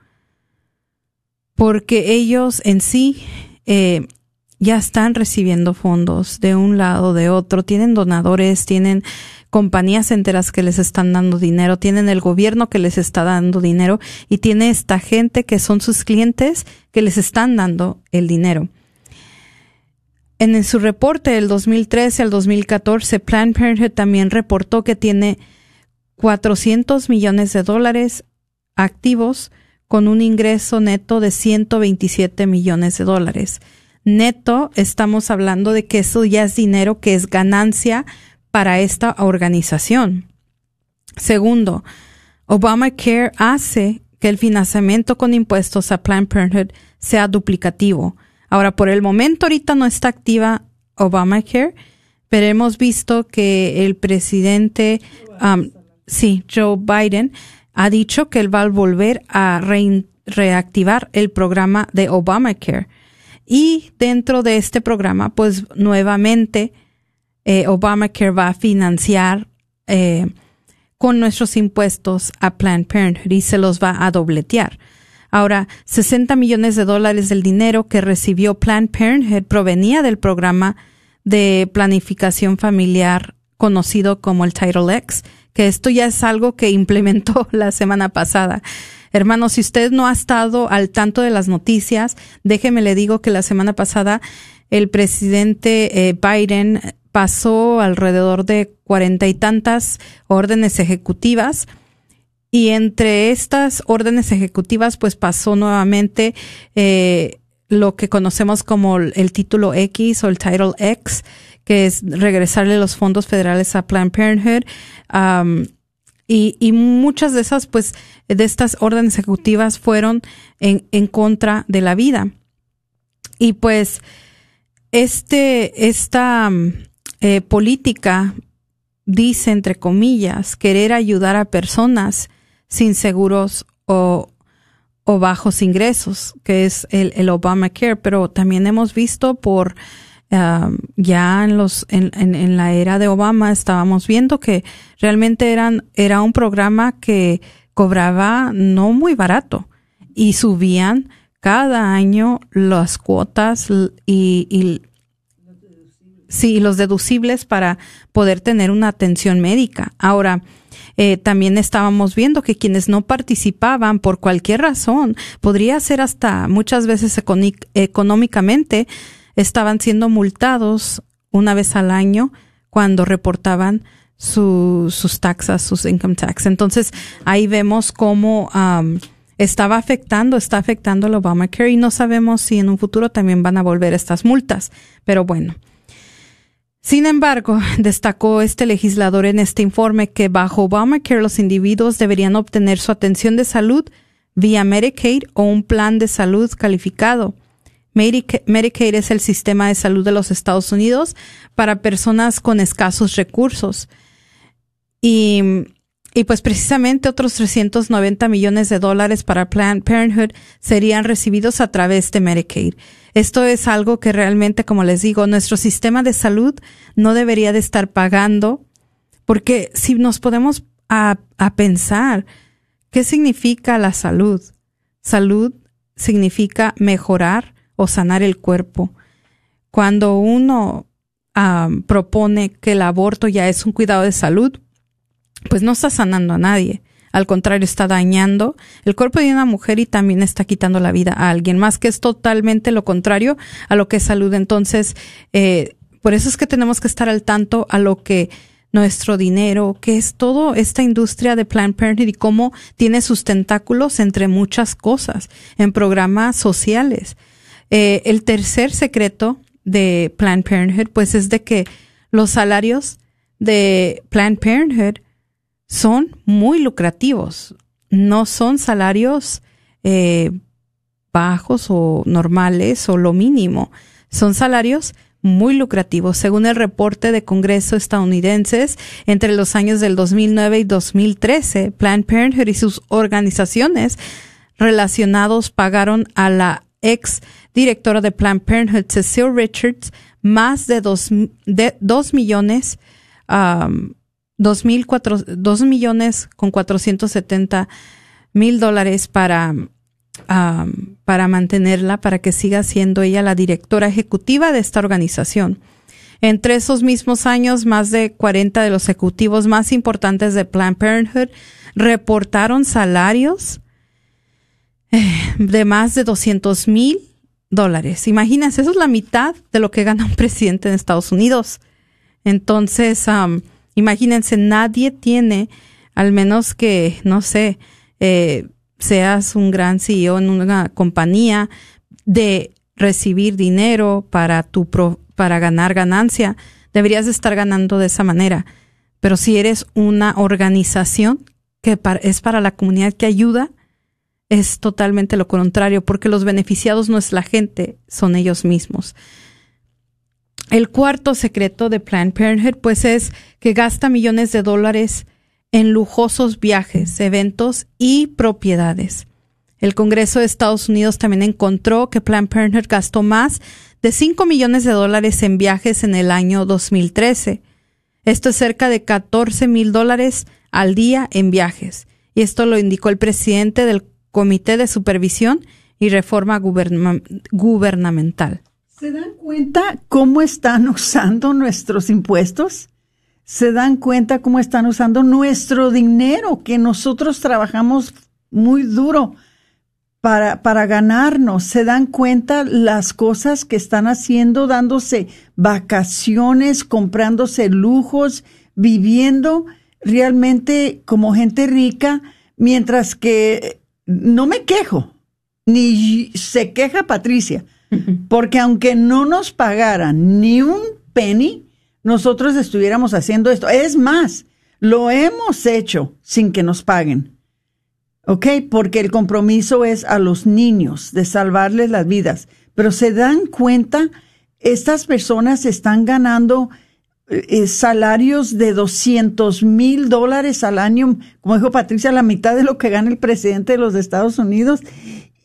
porque ellos en sí eh, ya están recibiendo fondos de un lado, de otro, tienen donadores, tienen compañías enteras que les están dando dinero, tienen el gobierno que les está dando dinero y tiene esta gente que son sus clientes que les están dando el dinero. En su reporte del 2013 al 2014, Planned Parenthood también reportó que tiene 400 millones de dólares activos con un ingreso neto de 127 millones de dólares. Neto, estamos hablando de que eso ya es dinero que es ganancia para esta organización. Segundo, Obamacare hace que el financiamiento con impuestos a Planned Parenthood sea duplicativo. Ahora, por el momento, ahorita no está activa Obamacare, pero hemos visto que el presidente, um, sí, Joe Biden, ha dicho que él va a volver a reactivar el programa de Obamacare. Y dentro de este programa, pues nuevamente eh, Obamacare va a financiar eh, con nuestros impuestos a Planned Parenthood y se los va a dobletear. Ahora, 60 millones de dólares del dinero que recibió Planned Parenthood provenía del programa de planificación familiar conocido como el Title X, que esto ya es algo que implementó la semana pasada. Hermano, si usted no ha estado al tanto de las noticias, déjeme le digo que la semana pasada el presidente eh, Biden pasó alrededor de cuarenta y tantas órdenes ejecutivas y entre estas órdenes ejecutivas pues pasó nuevamente eh, lo que conocemos como el título X o el Title X, que es regresarle los fondos federales a Planned Parenthood. y, y, muchas de esas, pues, de estas órdenes ejecutivas fueron en, en contra de la vida. Y pues, este, esta, eh, política dice, entre comillas, querer ayudar a personas sin seguros o, o bajos ingresos, que es el, el Obamacare, pero también hemos visto por um, ya en los en, en, en, la era de Obama estábamos viendo que realmente eran era un programa que cobraba no muy barato y subían cada año las cuotas y, y Sí, los deducibles para poder tener una atención médica. Ahora, eh, también estábamos viendo que quienes no participaban por cualquier razón, podría ser hasta muchas veces económicamente, estaban siendo multados una vez al año cuando reportaban sus taxas, sus income tax. Entonces, ahí vemos cómo estaba afectando, está afectando el Obamacare y no sabemos si en un futuro también van a volver estas multas. Pero bueno, sin embargo, destacó este legislador en este informe que bajo Obamacare los individuos deberían obtener su atención de salud vía Medicaid o un plan de salud calificado. Medicaid es el sistema de salud de los Estados Unidos para personas con escasos recursos. Y, y pues precisamente otros 390 millones de dólares para Planned Parenthood serían recibidos a través de Medicaid. Esto es algo que realmente, como les digo, nuestro sistema de salud no debería de estar pagando, porque si nos podemos a, pensar, ¿qué significa la salud? Salud significa mejorar o sanar el cuerpo. Cuando uno propone que el aborto ya es un cuidado de salud, pues no está sanando a nadie. Al contrario, está dañando el cuerpo de una mujer y también está quitando la vida a alguien más, que es totalmente lo contrario a lo que es salud. Entonces, eh, por eso es que tenemos que estar al tanto a lo que nuestro dinero, que es todo esta industria de Planned Parenthood y cómo tiene sus tentáculos entre muchas cosas en programas sociales. Eh, el tercer secreto de Planned Parenthood, pues es de que los salarios de Planned Parenthood son muy lucrativos. No son salarios eh, bajos o normales o lo mínimo. Son salarios muy lucrativos. Según el reporte de Congreso estadounidenses, entre los años del 2009 y 2013, Planned Parenthood y sus organizaciones relacionados pagaron a la ex directora de Planned Parenthood, Cecile Richards, más de dos, de dos millones um, dos, mil cuatro, dos millones con cuatrocientos mil dólares para, para mantenerla, para que siga siendo ella la directora ejecutiva de esta organización. Entre esos mismos años, más de 40 de los ejecutivos más importantes de Planned Parenthood reportaron salarios eh, de más de 200 mil dólares. Imagínense, eso es la mitad de lo que gana un presidente en Estados Unidos. Entonces, Imagínense, nadie tiene, al menos que, no sé, eh, seas un gran CEO en una compañía, de recibir dinero para tu para ganar ganancia, deberías estar ganando de esa manera. Pero si eres una organización que es para la comunidad que ayuda, es totalmente lo contrario, porque los beneficiados no es la gente, son ellos mismos. El cuarto secreto de Planned Parenthood, pues, es que gasta millones de dólares en lujosos viajes, eventos y propiedades. El Congreso de Estados Unidos también encontró que Planned Parenthood gastó más de 5 millones de dólares en viajes en el año 2013. Esto es cerca de 14 mil dólares al día en viajes. Y esto lo indicó el presidente del Comité de Supervisión y Reforma Gubernamental. ¿Se dan cuenta cómo están usando nuestros impuestos? ¿Se dan cuenta cómo están usando nuestro dinero que nosotros trabajamos muy duro para, para ganarnos? ¿Se dan cuenta las cosas que están haciendo, dándose vacaciones, comprándose lujos, viviendo realmente como gente rica, mientras que no me quejo, ni se queja Patricia, porque aunque no nos pagaran ni un penny, nosotros estuviéramos haciendo esto. Es más, lo hemos hecho sin que nos paguen. ¿Ok? Porque el compromiso es a los niños, de salvarles las vidas. Pero se dan cuenta, estas personas están ganando eh, salarios de 200 mil dólares al año, como dijo Patricia, la mitad de lo que gana el presidente de los Estados Unidos.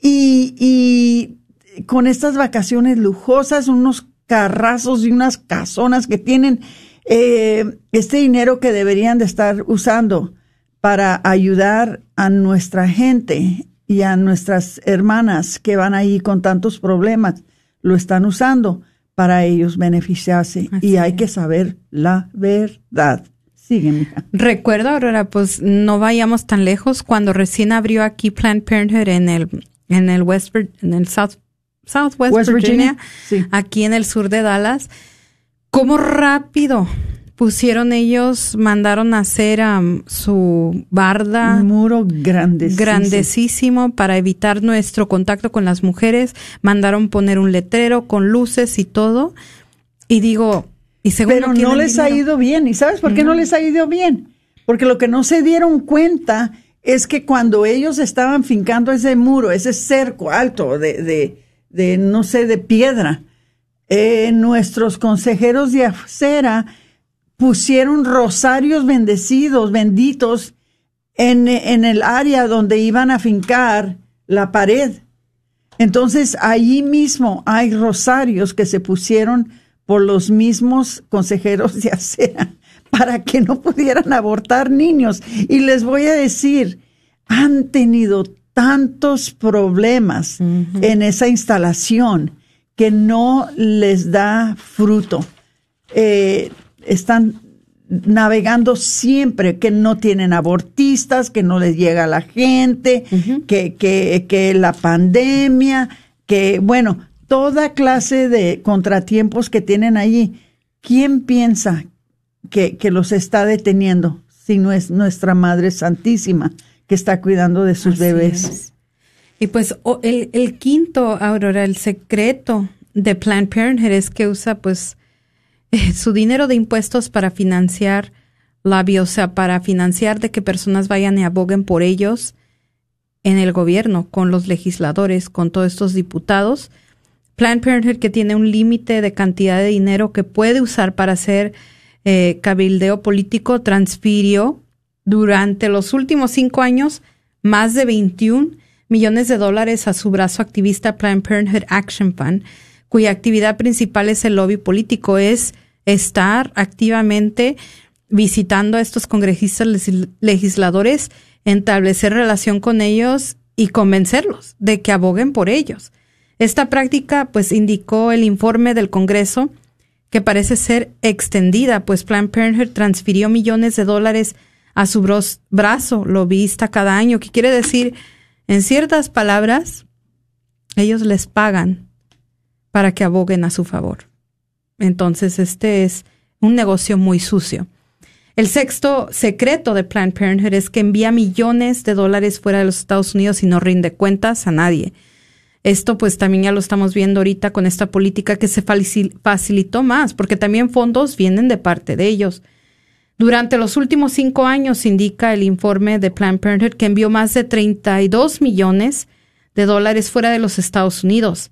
Y, y con estas vacaciones lujosas, unos carrazos y unas casonas que tienen eh, este dinero que deberían de estar usando para ayudar a nuestra gente y a nuestras hermanas que van ahí con tantos problemas, lo están usando para ellos beneficiarse y hay que saber la verdad. Sigue, mija. Recuerdo, Aurora, pues no vayamos tan lejos. Cuando recién abrió aquí Planned Parenthood en el, en el West, en el South, Southwest Virginia, aquí en el sur de Dallas, cómo rápido pusieron ellos, mandaron a hacer su barda. Un muro grandísimo. grandecísimo para evitar nuestro contacto con las mujeres. Mandaron poner un letrero con luces y todo. Y digo, y según Pero no, les ha ido bien. ¿Y sabes por qué no. les ha ido bien? Porque lo que no se dieron cuenta es que cuando ellos estaban fincando ese muro, ese cerco alto de, de, de no sé, de piedra, eh, nuestros consejeros de acera pusieron rosarios bendecidos, benditos, en, en el área donde iban a fincar la pared. Entonces, allí mismo hay rosarios que se pusieron por los mismos consejeros de acera para que no pudieran abortar niños. Y les voy a decir, han tenido tantos problemas en esa instalación que no les da fruto. Eh, están navegando siempre que no tienen abortistas, que no les llega la gente, que, que, que la pandemia, que bueno, toda clase de contratiempos que tienen allí. ¿Quién piensa que, que los está deteniendo si no es nuestra Madre Santísima que está cuidando de sus bebés? Y pues el, el quinto, Aurora, el secreto de Planned Parenthood es que usa pues su dinero de impuestos para financiar la o sea, para financiar de que personas vayan y aboguen por ellos en el gobierno, con los legisladores, con todos estos diputados. Planned Parenthood que tiene un límite de cantidad de dinero que puede usar para hacer eh, cabildeo político, transfirió durante los últimos cinco años más de 21 millones de dólares a su brazo activista Planned Parenthood Action Fund, cuya actividad principal es el lobby político, es estar activamente visitando a estos congresistas legisladores, establecer relación con ellos y convencerlos de que aboguen por ellos. Esta práctica, pues, indicó el informe del Congreso que parece ser extendida, pues Planned Parenthood transfirió millones de dólares a su brazo lobbyista cada año, que quiere decir, en ciertas palabras, ellos les pagan para que aboguen a su favor. Entonces, este es un negocio muy sucio. El sexto secreto de Planned Parenthood es que envía millones de dólares fuera de los Estados Unidos y no rinde cuentas a nadie. Esto pues también ya lo estamos viendo ahorita con esta política que se facilitó más, porque también fondos vienen de parte de ellos. Durante los últimos cinco años, indica el informe de Planned Parenthood, que envió más de 32 millones de dólares fuera de los Estados Unidos.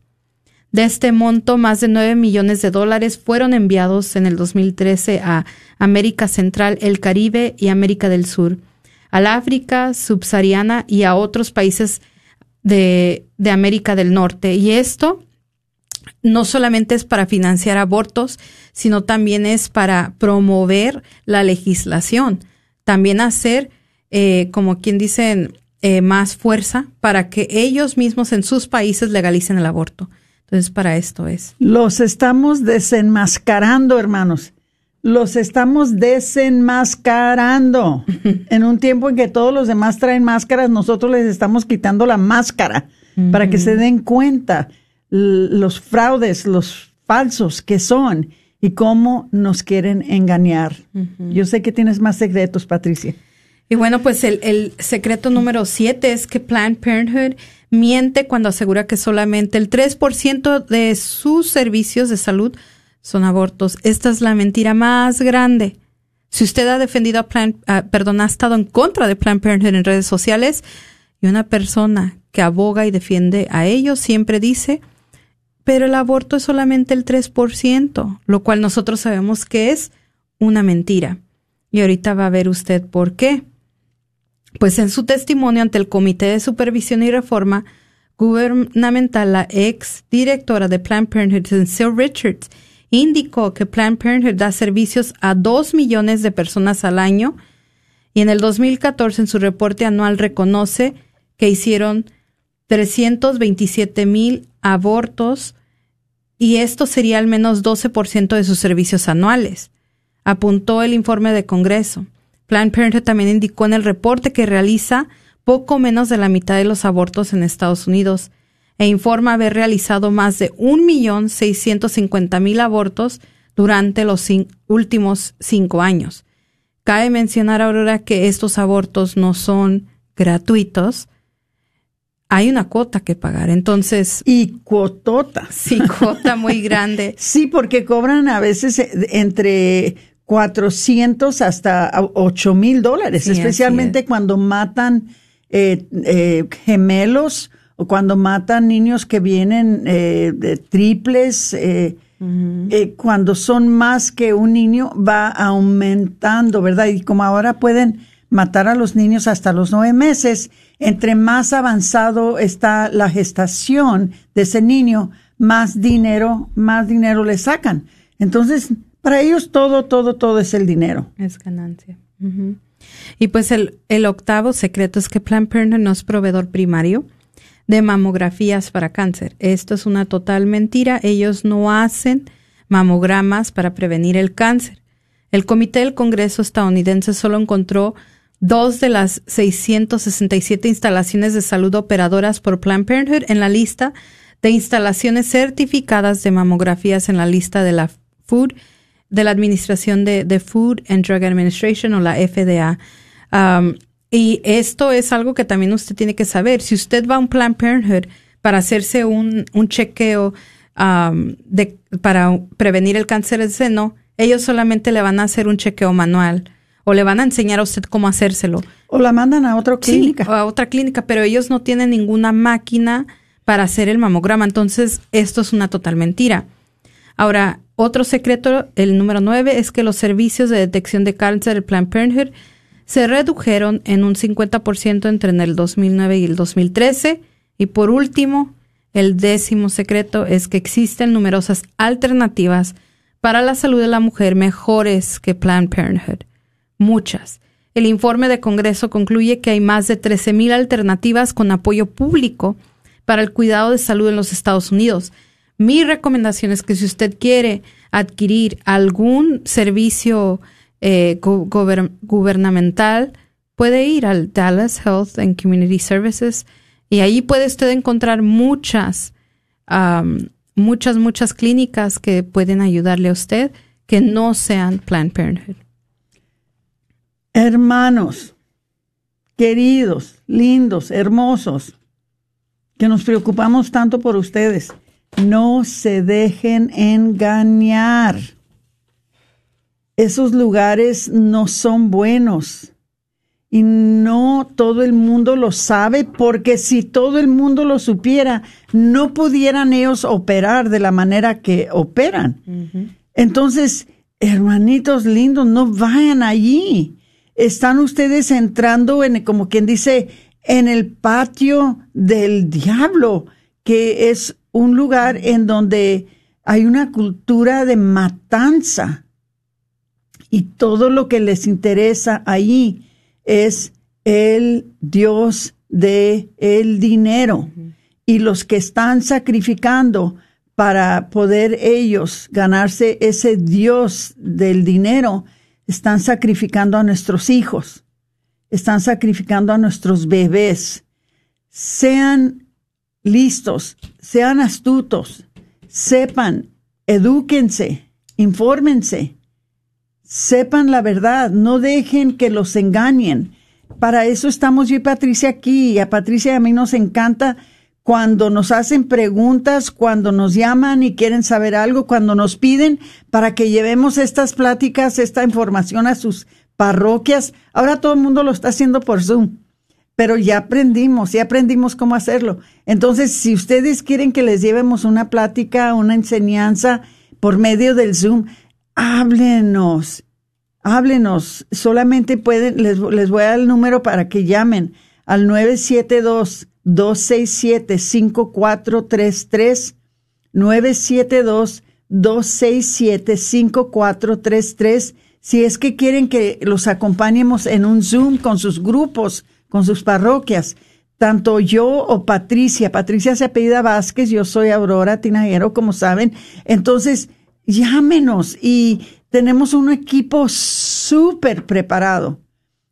De este monto, más de 9 millones de dólares fueron enviados en el 2013 a América Central, el Caribe y América del Sur, al África subsahariana y a otros países de, de América del Norte. Y esto no solamente es para financiar abortos, sino también es para promover la legislación, también hacer, eh, como quien dicen, eh, más fuerza para que ellos mismos en sus países legalicen el aborto. Entonces, para esto es. Los estamos desenmascarando, hermanos. Los estamos desenmascarando. en un tiempo en que todos los demás traen máscaras, nosotros les estamos quitando la máscara para que se den cuenta los fraudes, los falsos que son y cómo nos quieren engañar. Yo sé que tienes más secretos, Patricia. Y bueno, pues el, el secreto número siete es que Planned Parenthood miente cuando asegura que solamente el 3% de sus servicios de salud son abortos. Esta es la mentira más grande. Si usted ha defendido a Planned, uh, perdón, ha estado en contra de Planned Parenthood en redes sociales y una persona que aboga y defiende a ellos siempre dice pero el aborto es solamente el 3%, lo cual nosotros sabemos que es una mentira. Y ahorita va a ver usted por qué. Pues en su testimonio ante el Comité de Supervisión y Reforma Gubernamental, la ex directora de Planned Parenthood, Sue Richards, indicó que Planned Parenthood da servicios a dos millones de personas al año y en el 2014 en su reporte anual reconoce que hicieron 327 mil abortos y esto sería al menos 12% de sus servicios anuales, apuntó el informe de Congreso. Planned Parenthood también indicó en el reporte que realiza poco menos de la mitad de los abortos en Estados Unidos e informa haber realizado más de 1.650.000 abortos durante los últimos cinco años. Cabe mencionar, Aurora, que estos abortos no son gratuitos, hay una cuota que pagar. Entonces. Y cuotota. Sí, cuota muy grande. sí, porque cobran a veces eh, entre 400 hasta 8 mil dólares, especialmente cuando matan eh, eh, gemelos o cuando matan niños que vienen de triples. cuando son más que un niño va aumentando, ¿verdad? Y como ahora pueden matar a los niños hasta los nueve meses, entre más avanzado está la gestación de ese niño, más dinero, más dinero le sacan. Entonces, para ellos todo, todo, todo es el dinero. Es ganancia. Y pues el, octavo secreto es que Planned Parenthood no es proveedor primario de mamografías para cáncer. Esto es una total mentira. Ellos no hacen mamogramas para prevenir el cáncer. El Comité del Congreso estadounidense solo encontró dos de las 667 instalaciones de salud operadoras por Planned Parenthood en la lista de instalaciones certificadas de mamografías en la lista de la Food, de la Administración de, Food and Drug Administration o la FDA. Um, y esto es algo que también usted tiene que saber. Si usted va a un Planned Parenthood para hacerse un, un chequeo um, de, para prevenir el cáncer de seno, ellos solamente le van a hacer un chequeo manual o le van a enseñar a usted cómo hacérselo. O la mandan a otra clínica. Sí, a otra clínica, pero ellos no tienen ninguna máquina para hacer el mamograma. Entonces, esto es una total mentira. Ahora, otro secreto, el número nueve, es que los servicios de detección de cáncer del Planned Parenthood se redujeron en un 50% entre el 2009 y el 2013. Y por último, el décimo secreto es que existen numerosas alternativas para la salud de la mujer mejores que Planned Parenthood muchas. El informe de Congreso concluye que hay más de 13.000 alternativas con apoyo público para el cuidado de salud en los Estados Unidos. Mi recomendación es que si usted quiere adquirir algún servicio eh, gubernamental, puede ir al Dallas Health and Community Services y ahí puede usted encontrar muchas, muchas, muchas clínicas que pueden ayudarle a usted que no sean Planned Parenthood. Hermanos, queridos, lindos, hermosos, que nos preocupamos tanto por ustedes, no se dejen engañar. esos lugares no son buenos y no todo el mundo lo sabe porque si todo el mundo lo supiera, no pudieran ellos operar de la manera que operan. Entonces, hermanitos lindos, no vayan allí. Están ustedes entrando en, como quien dice, en el patio del diablo, que es un lugar en donde hay una cultura de matanza. Y todo lo que les interesa ahí es el Dios de el dinero. Y los que están sacrificando para poder ellos ganarse ese Dios del dinero, están sacrificando a nuestros hijos, están sacrificando a nuestros bebés. Sean listos, sean astutos, sepan, edúquense, infórmense sepan la verdad, no dejen que los engañen. Para eso estamos yo y Patricia aquí. Y a Patricia y a mí nos encanta cuando nos hacen preguntas, cuando nos llaman y quieren saber algo, cuando nos piden para que llevemos estas pláticas, esta información a sus parroquias. Ahora todo el mundo lo está haciendo por Zoom, pero ya aprendimos, ya aprendimos cómo hacerlo. Entonces, si ustedes quieren que les llevemos una plática, una enseñanza por medio del Zoom, háblenos, háblenos. Solamente pueden, les, les voy a dar el número para que llamen al 972-267-5433, 972-267-5433, si es que quieren que los acompañemos en un Zoom con sus grupos, con sus parroquias. Tanto yo o Patricia, Patricia se apellida Vázquez, yo soy Aurora Tinajero, como saben. Entonces, llámenos y tenemos un equipo súper preparado,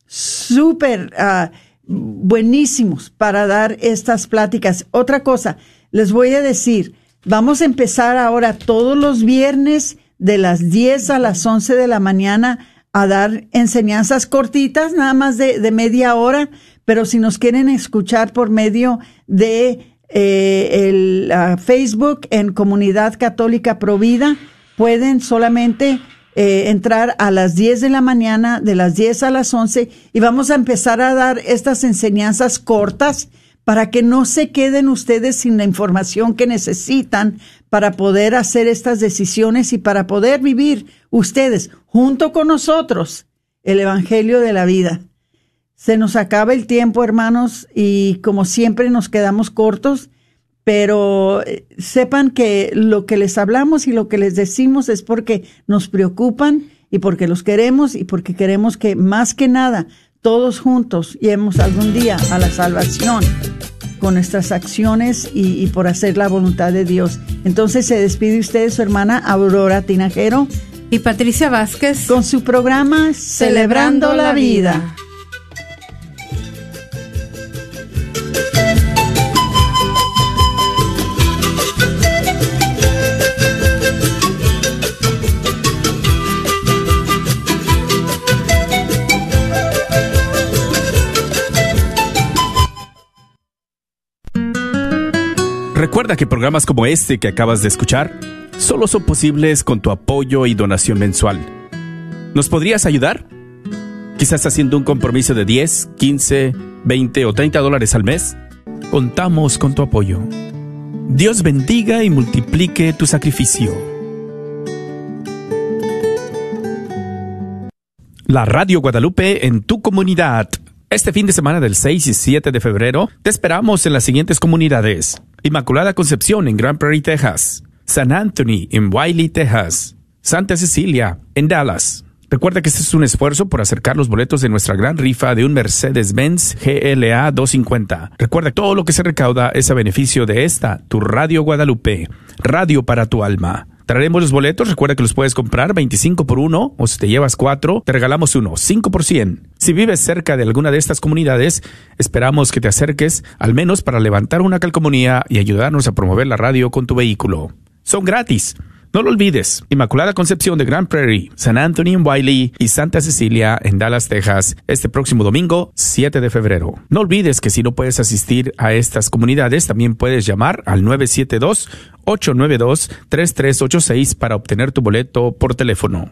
súper uh, buenísimos para dar estas pláticas. Otra cosa, les voy a decir, vamos a empezar ahora todos los viernes de las 10 a las 11 de la mañana a dar enseñanzas cortitas, nada más de, media hora, pero si nos quieren escuchar por medio de eh, el uh, Facebook en Comunidad Católica Provida, pueden solamente eh, entrar a las 10 de la mañana, de las 10 a las 11, y vamos a empezar a dar estas enseñanzas cortas para que no se queden ustedes sin la información que necesitan para poder hacer estas decisiones y para poder vivir ustedes junto con nosotros el Evangelio de la vida. Se nos acaba el tiempo, hermanos, y como siempre nos quedamos cortos pero eh, sepan que lo que les hablamos y lo que les decimos es porque nos preocupan y porque los queremos y porque queremos que más que nada todos juntos lleguemos algún día a la salvación con nuestras acciones y, por hacer la voluntad de Dios. Entonces se despide usted su hermana Aurora Tinajero y Patricia Vázquez con su programa Celebrando, la vida. Recuerda que programas como este que acabas de escuchar solo son posibles con tu apoyo y donación mensual. ¿Nos podrías ayudar? Quizás haciendo un compromiso de 10, 15, 20 o 30 dólares al mes. Contamos con tu apoyo. Dios bendiga y multiplique tu sacrificio. La Radio Guadalupe en tu comunidad. Este fin de semana del 6 y 7 de febrero te esperamos en las siguientes comunidades. Inmaculada Concepción en Grand Prairie, Texas. San Anthony en Wiley, Texas. Santa Cecilia en Dallas. Recuerda que este es un esfuerzo por acercar los boletos de nuestra gran rifa de un Mercedes-Benz GLA 250. Recuerda todo lo que se recauda es a beneficio de esta, tu Radio Guadalupe, radio para tu alma. Traeremos los boletos, recuerda que los puedes comprar 25 por uno o si te llevas cuatro, te regalamos uno, 5 por 100. Si vives cerca de alguna de estas comunidades, esperamos que te acerques al menos para levantar una calcomunía y ayudarnos a promover la radio con tu vehículo. Son gratis. No lo olvides, Inmaculada Concepción de Grand Prairie, San Antonio en Wiley y Santa Cecilia en Dallas, Texas, este próximo domingo 7 de febrero. No olvides que si no puedes asistir a estas comunidades, también puedes llamar al 972-892-3386 para obtener tu boleto por teléfono.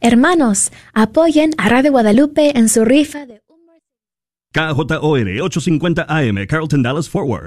Hermanos, apoyen a Radio Guadalupe en su rifa de KJOR 850 AM, Carlton Dallas Forward.